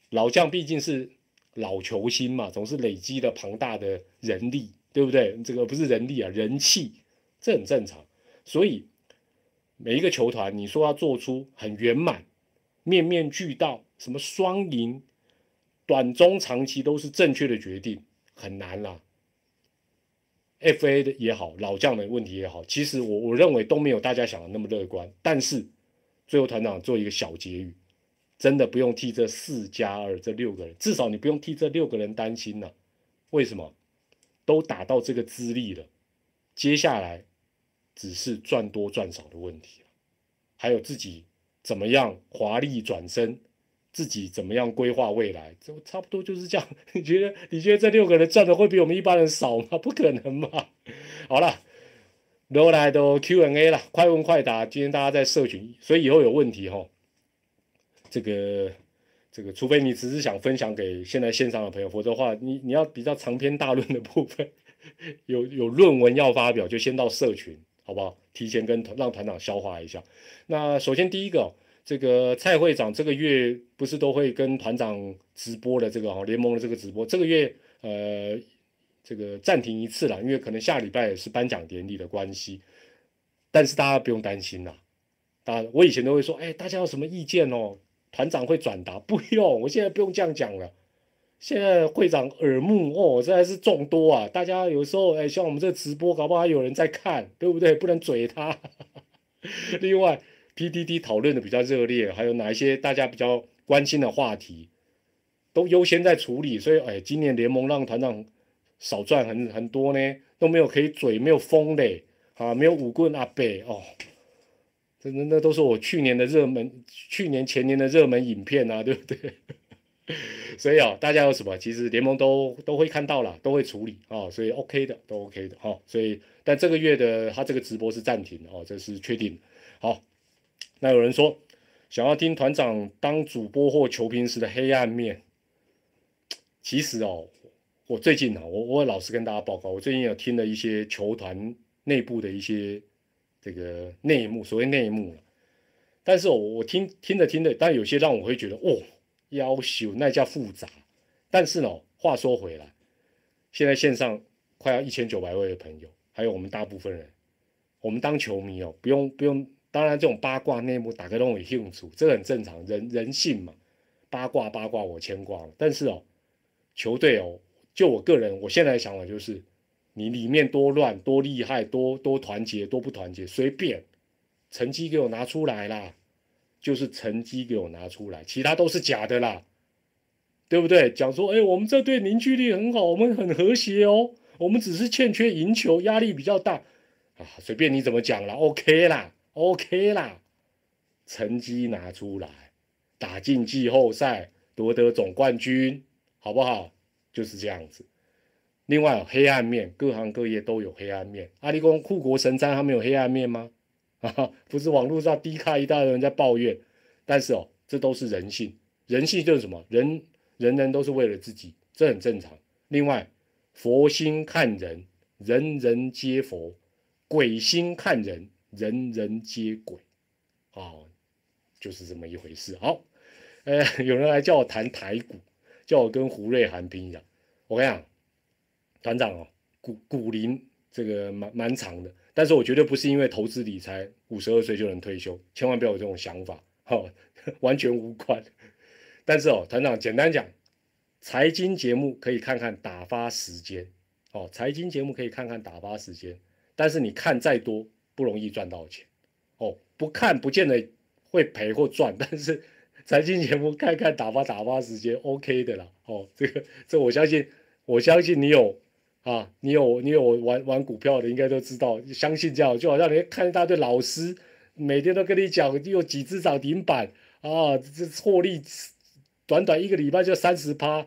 老将毕竟是老球星嘛，总是累积了庞大的人力，对不对？这个不是人力啊，人气，这很正常。所以每一个球团，你说要做出很圆满、面面俱到，什么双赢，短中长期都是正确的决定，很难啦。F A 的也好，老将的问题也好，其实我我认为都没有大家想的那么乐观。但是最后团长做一个小结语，真的不用替这四加二这六个人，至少你不用替这六个人担心了。为什么？都打到这个资历了，接下来只是赚多赚少的问题，还有自己怎么样华丽转身。自己怎么样规划未来，就差不多就是这样。你觉得你觉得这六个人赚的会比我们一般人少吗？不可能嘛！好了，后来都 Q&A 了，快问快答。今天大家在社群，所以以后有问题哈，这个这个，除非你只是想分享给现在线上的朋友，否则的话，你你要比较长篇大论的部分，有有论文要发表，就先到社群，好不好？提前跟让团长消化一下。那首先第一个。这个蔡会长这个月不是都会跟团长直播的这个哦联盟的这个直播，这个月呃这个暂停一次了，因为可能下礼拜是颁奖典礼的关系。但是大家不用担心啦，大我以前都会说，哎，大家有什么意见哦？团长会转达，不用，我现在不用这样讲了。现在会长耳目哦，这还是众多啊，大家有时候哎，像我们这直播，搞不好还有人在看，对不对？不能嘴他。另外。PDD 讨论的比较热烈，还有哪一些大家比较关心的话题，都优先在处理。所以，哎，今年联盟让团长少赚很很多呢，都没有可以嘴，没有风嘞，啊，没有五棍阿北哦，那那都是我去年的热门，去年前年的热门影片啊，对不对？所以啊，大家有什么，其实联盟都都会看到了，都会处理啊，所以 OK 的，都 OK 的哈。所以，但这个月的他这个直播是暂停的哦，这是确定好。那有人说想要听团长当主播或球评时的黑暗面，其实哦，我最近啊，我我老实跟大家报告，我最近有听了一些球团内部的一些这个内幕，所谓内幕但是我我听听着听着，但有些让我会觉得哦，要求那叫复杂。但是呢，话说回来，现在线上快要一千九百位的朋友，还有我们大部分人，我们当球迷哦，不用不用。当然，这种八卦内幕打开都有兴趣，这很正常，人人性嘛。八卦八卦，我牵挂了。但是哦，球队哦，就我个人，我现在的想法就是，你里面多乱、多厉害、多多团结、多不团结，随便，成绩给我拿出来啦，就是成绩给我拿出来，其他都是假的啦，对不对？讲说，哎，我们这队凝聚力很好，我们很和谐哦，我们只是欠缺赢球，压力比较大啊，随便你怎么讲了，OK 啦。OK 啦，成绩拿出来，打进季后赛，夺得总冠军，好不好？就是这样子。另外，黑暗面，各行各业都有黑暗面。阿里公护国神山，他没有黑暗面吗？啊，不是网络上低咖一大堆人在抱怨，但是哦，这都是人性。人性就是什么？人人人都是为了自己，这很正常。另外，佛心看人，人人皆佛；鬼心看人。人人皆鬼，哦，就是这么一回事。好，呃，有人来叫我谈台股，叫我跟胡瑞涵拼一下。我跟你讲，团长哦，股股龄这个蛮蛮长的，但是我绝对不是因为投资理财五十二岁就能退休，千万不要有这种想法，哈，完全无关。但是哦，团长简单讲，财经节目可以看看打发时间，哦，财经节目可以看看打发时间，但是你看再多不容易赚到钱，哦，不看不见得会赔或赚，但是财经节目看看打发打发时间，OK 的啦，哦，这个这我相信，我相信你有啊，你有你有玩玩股票的应该都知道，相信这样，就好像你看一大堆老师每天都跟你讲有几只涨停板啊，这获利。短短一个礼拜就三十趴，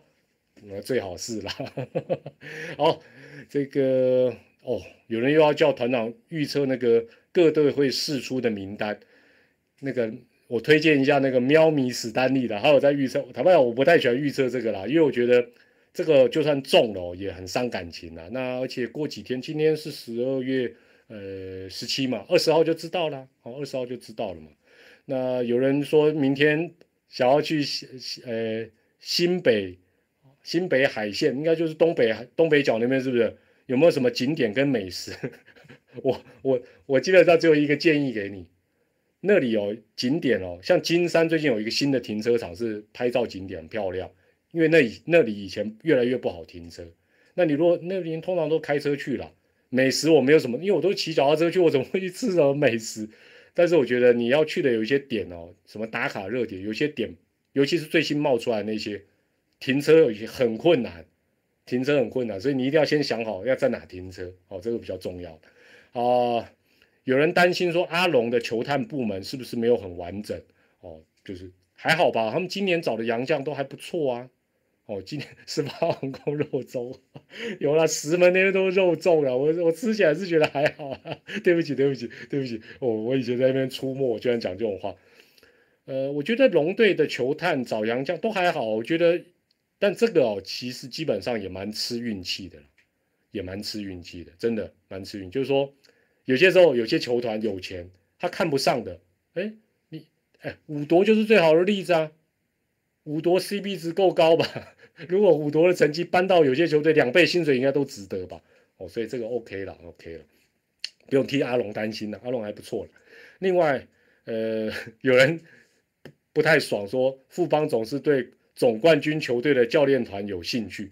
那最好是啦。好，这个哦，有人又要叫团长预测那个各队会试出的名单。那个我推荐一下那个喵咪史丹利的，还有在预测。坦白讲，我不太喜欢预测这个啦，因为我觉得这个就算中了也很伤感情啦。那而且过几天，今天是十二月呃十七嘛，二十号就知道了。好，二十号就知道了嘛。那有人说明天。想要去呃新北新北海线，应该就是东北东北角那边，是不是？有没有什么景点跟美食？我我我基本上只有一个建议给你，那里有景点哦，像金山最近有一个新的停车场是拍照景点，漂亮。因为那那里以前越来越不好停车，那你如果那边通常都开车去了，美食我没有什么，因为我都骑脚踏车去，我怎么会去吃什么美食？但是我觉得你要去的有一些点哦，什么打卡热点，有些点，尤其是最新冒出来那些，停车有些很困难，停车很困难，所以你一定要先想好要在哪停车，哦，这个比较重要。啊，有人担心说阿龙的球探部门是不是没有很完整？哦，就是还好吧，他们今年找的洋将都还不错啊。哦，今天十八皇宫肉粥 有了，石门那边都肉粽了，我我吃起来是觉得还好啊。对不起，对不起，对不起，我我以前在那边出没，我居然讲这种话。呃，我觉得龙队的球探找洋将都还好，我觉得，但这个哦，其实基本上也蛮吃运气的，也蛮吃运气的，真的蛮吃运。就是说，有些时候有些球团有钱，他看不上的，哎，你哎，五夺就是最好的例子啊，五夺 CB 值够高吧？如果五夺的成绩搬到有些球队两倍薪水应该都值得吧？哦，所以这个 OK 了，OK 了，不用替阿龙担心了，阿龙还不错。另外，呃，有人不太爽，说富邦总是对总冠军球队的教练团有兴趣，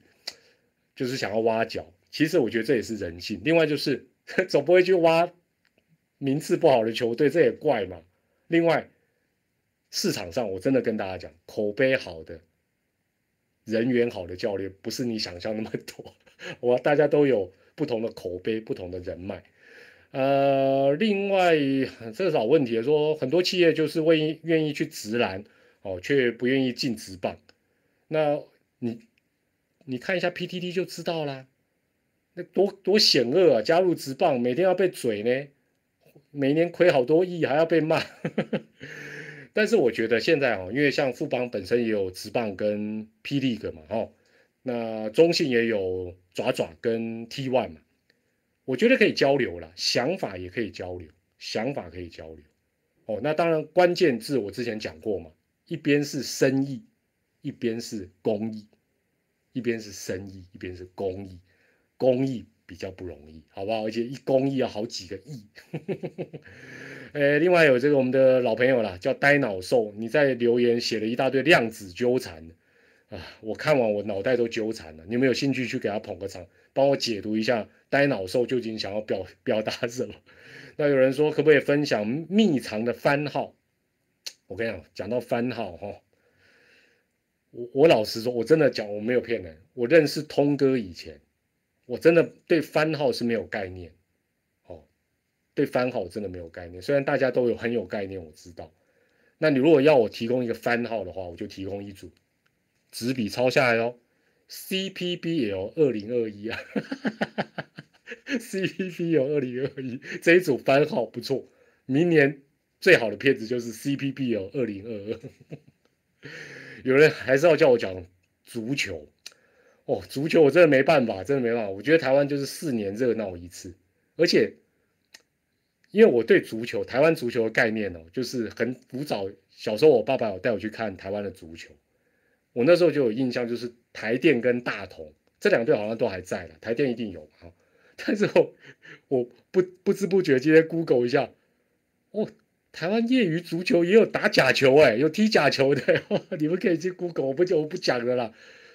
就是想要挖角。其实我觉得这也是人性。另外就是 总不会去挖名次不好的球队，这也怪嘛。另外，市场上我真的跟大家讲，口碑好的。人缘好的教练不是你想象那么多，我大家都有不同的口碑、不同的人脉。呃，另外这少问题说，很多企业就是愿意愿意去直篮哦，却不愿意进直棒。那你你看一下 PTT 就知道啦，那多多险恶啊！加入直棒每天要被嘴呢，每年亏好多亿，还要被骂。但是我觉得现在哦，因为像富邦本身也有直棒跟霹雳个嘛，哦，那中信也有爪爪跟 T One 嘛，我觉得可以交流了，想法也可以交流，想法可以交流，哦，那当然关键字我之前讲过嘛，一边是生意，一边是公益，一边是生意，一边是公益，公益比较不容易，好不好？而且一公益要好几个亿。呃，另外有这个我们的老朋友啦，叫呆脑兽，你在留言写了一大堆量子纠缠啊，我看完我脑袋都纠缠了。你有没有兴趣去给他捧个场，帮我解读一下呆脑兽究竟想要表表达什么？那有人说可不可以分享秘藏的番号？我跟你讲，讲到番号哈，我我老实说，我真的讲我没有骗人，我认识通哥以前，我真的对番号是没有概念。哦对番号真的没有概念，虽然大家都有很有概念，我知道。那你如果要我提供一个番号的话，我就提供一组，纸笔抄下来哦。CPBL 二零二一啊，CPBL 二零二一这一组番号不错。明年最好的片子就是 CPBL 二零二二。有人还是要叫我讲足球哦，足球我真的没办法，真的没办法。我觉得台湾就是四年热闹一次，而且。因为我对足球，台湾足球的概念哦，就是很古早。小时候我爸爸有带我去看台湾的足球，我那时候就有印象，就是台电跟大同这两队好像都还在了，台电一定有啊。但是我我不不知不觉今天 Google 一下，哦，台湾业余足球也有打假球哎，有踢假球的，你们可以去 Google，我不就我不讲了啦。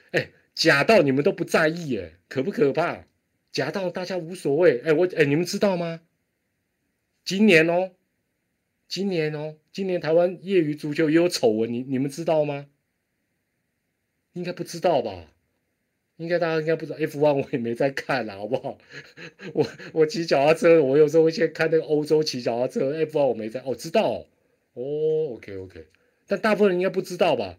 哎，假到你们都不在意哎，可不可怕？假到大家无所谓哎，我哎，你们知道吗？今年哦，今年哦，今年台湾业余足球也有丑闻，你你们知道吗？应该不知道吧？应该大家应该不知道，F1 我也没在看啦，好不好？我我骑脚踏车，我有时候会先看那个欧洲骑脚踏车，F1 我没在，哦，知道哦，OK OK，但大部分人应该不知道吧？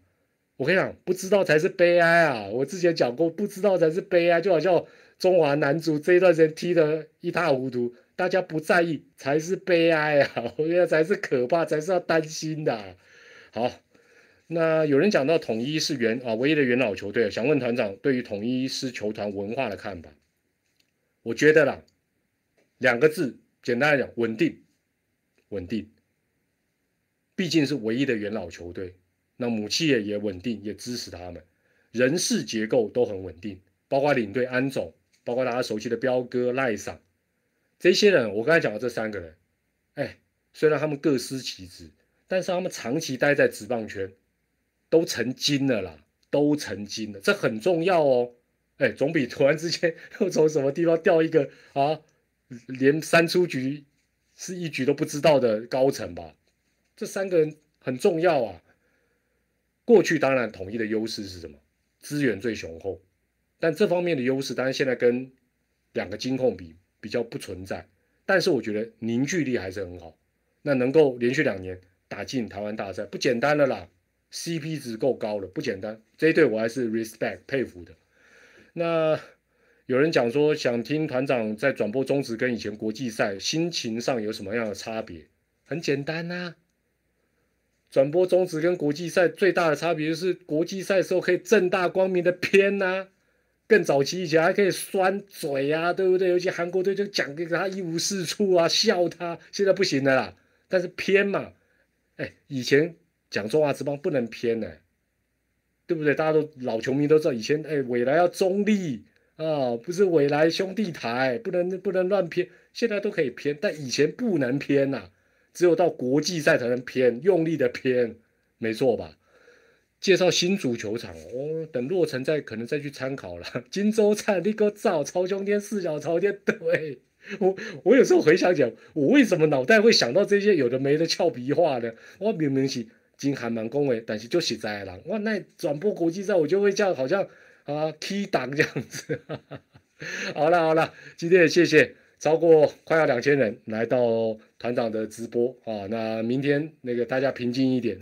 我跟你讲，不知道才是悲哀啊！我之前讲过，不知道才是悲哀，就好像中华男足这一段时间踢得一塌糊涂，大家不在意才是悲哀啊！我觉得才是可怕，才是要担心的。好。那有人讲到统一是元啊唯一的元老球队，想问团长对于统一是球团文化的看法？我觉得啦，两个字，简单来讲，稳定，稳定。毕竟是唯一的元老球队，那母企业也稳定，也支持他们，人事结构都很稳定，包括领队安总，包括大家熟悉的彪哥赖桑，这些人，我刚才讲的这三个人，哎，虽然他们各司其职，但是他们长期待在职棒圈。都成精了啦，都成精了，这很重要哦。哎，总比突然之间又从什么地方调一个啊，连三出局是一局都不知道的高层吧？这三个人很重要啊。过去当然统一的优势是什么？资源最雄厚，但这方面的优势当然现在跟两个金控比比较不存在。但是我觉得凝聚力还是很好。那能够连续两年打进台湾大赛，不简单了啦。CP 值够高了，不简单。这一队我还是 respect 佩服的。那有人讲说，想听团长在转播中职跟以前国际赛心情上有什么样的差别？很简单呐，转播中职跟国际赛最大的差别就是国际赛时候可以正大光明的偏呐，更早期以前还可以酸嘴啊，对不对？尤其韩国队就讲给他一无是处啊，笑他。现在不行了啦，但是偏嘛，哎，以前。讲中华之邦不能偏呢，对不对？大家都老球迷都知道，以前哎，未来要中立啊，不是未来兄弟台，不能不能乱偏。现在都可以偏，但以前不能偏呐，只有到国际赛才能偏，用力的偏，没错吧？介绍新足球场哦，等落成再可能再去参考了。金州站立个造超兄天四脚朝天，对我我有时候回想讲，我为什么脑袋会想到这些有的没的俏皮话呢？我明明是。金还蛮恭维，但是就实在啦。哇，那转播国际赛我就会这样，好像啊 T 档这样子。好了好了，今天也谢谢超过快要两千人来到团长的直播啊。那明天那个大家平静一点，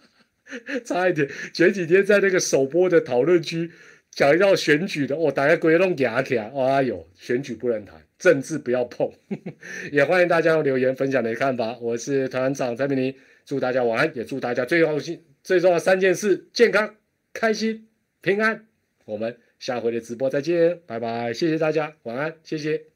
差一点前几天在那个首播的讨论区讲一道选举的，哦，大家鬼弄牙起来，哎呦，选举不能谈，政治不要碰。也欢迎大家留言分享你的看法。我是团长蔡明妮。祝大家晚安，也祝大家最重要、最重要三件事：健康、开心、平安。我们下回的直播再见，拜拜！谢谢大家，晚安，谢谢。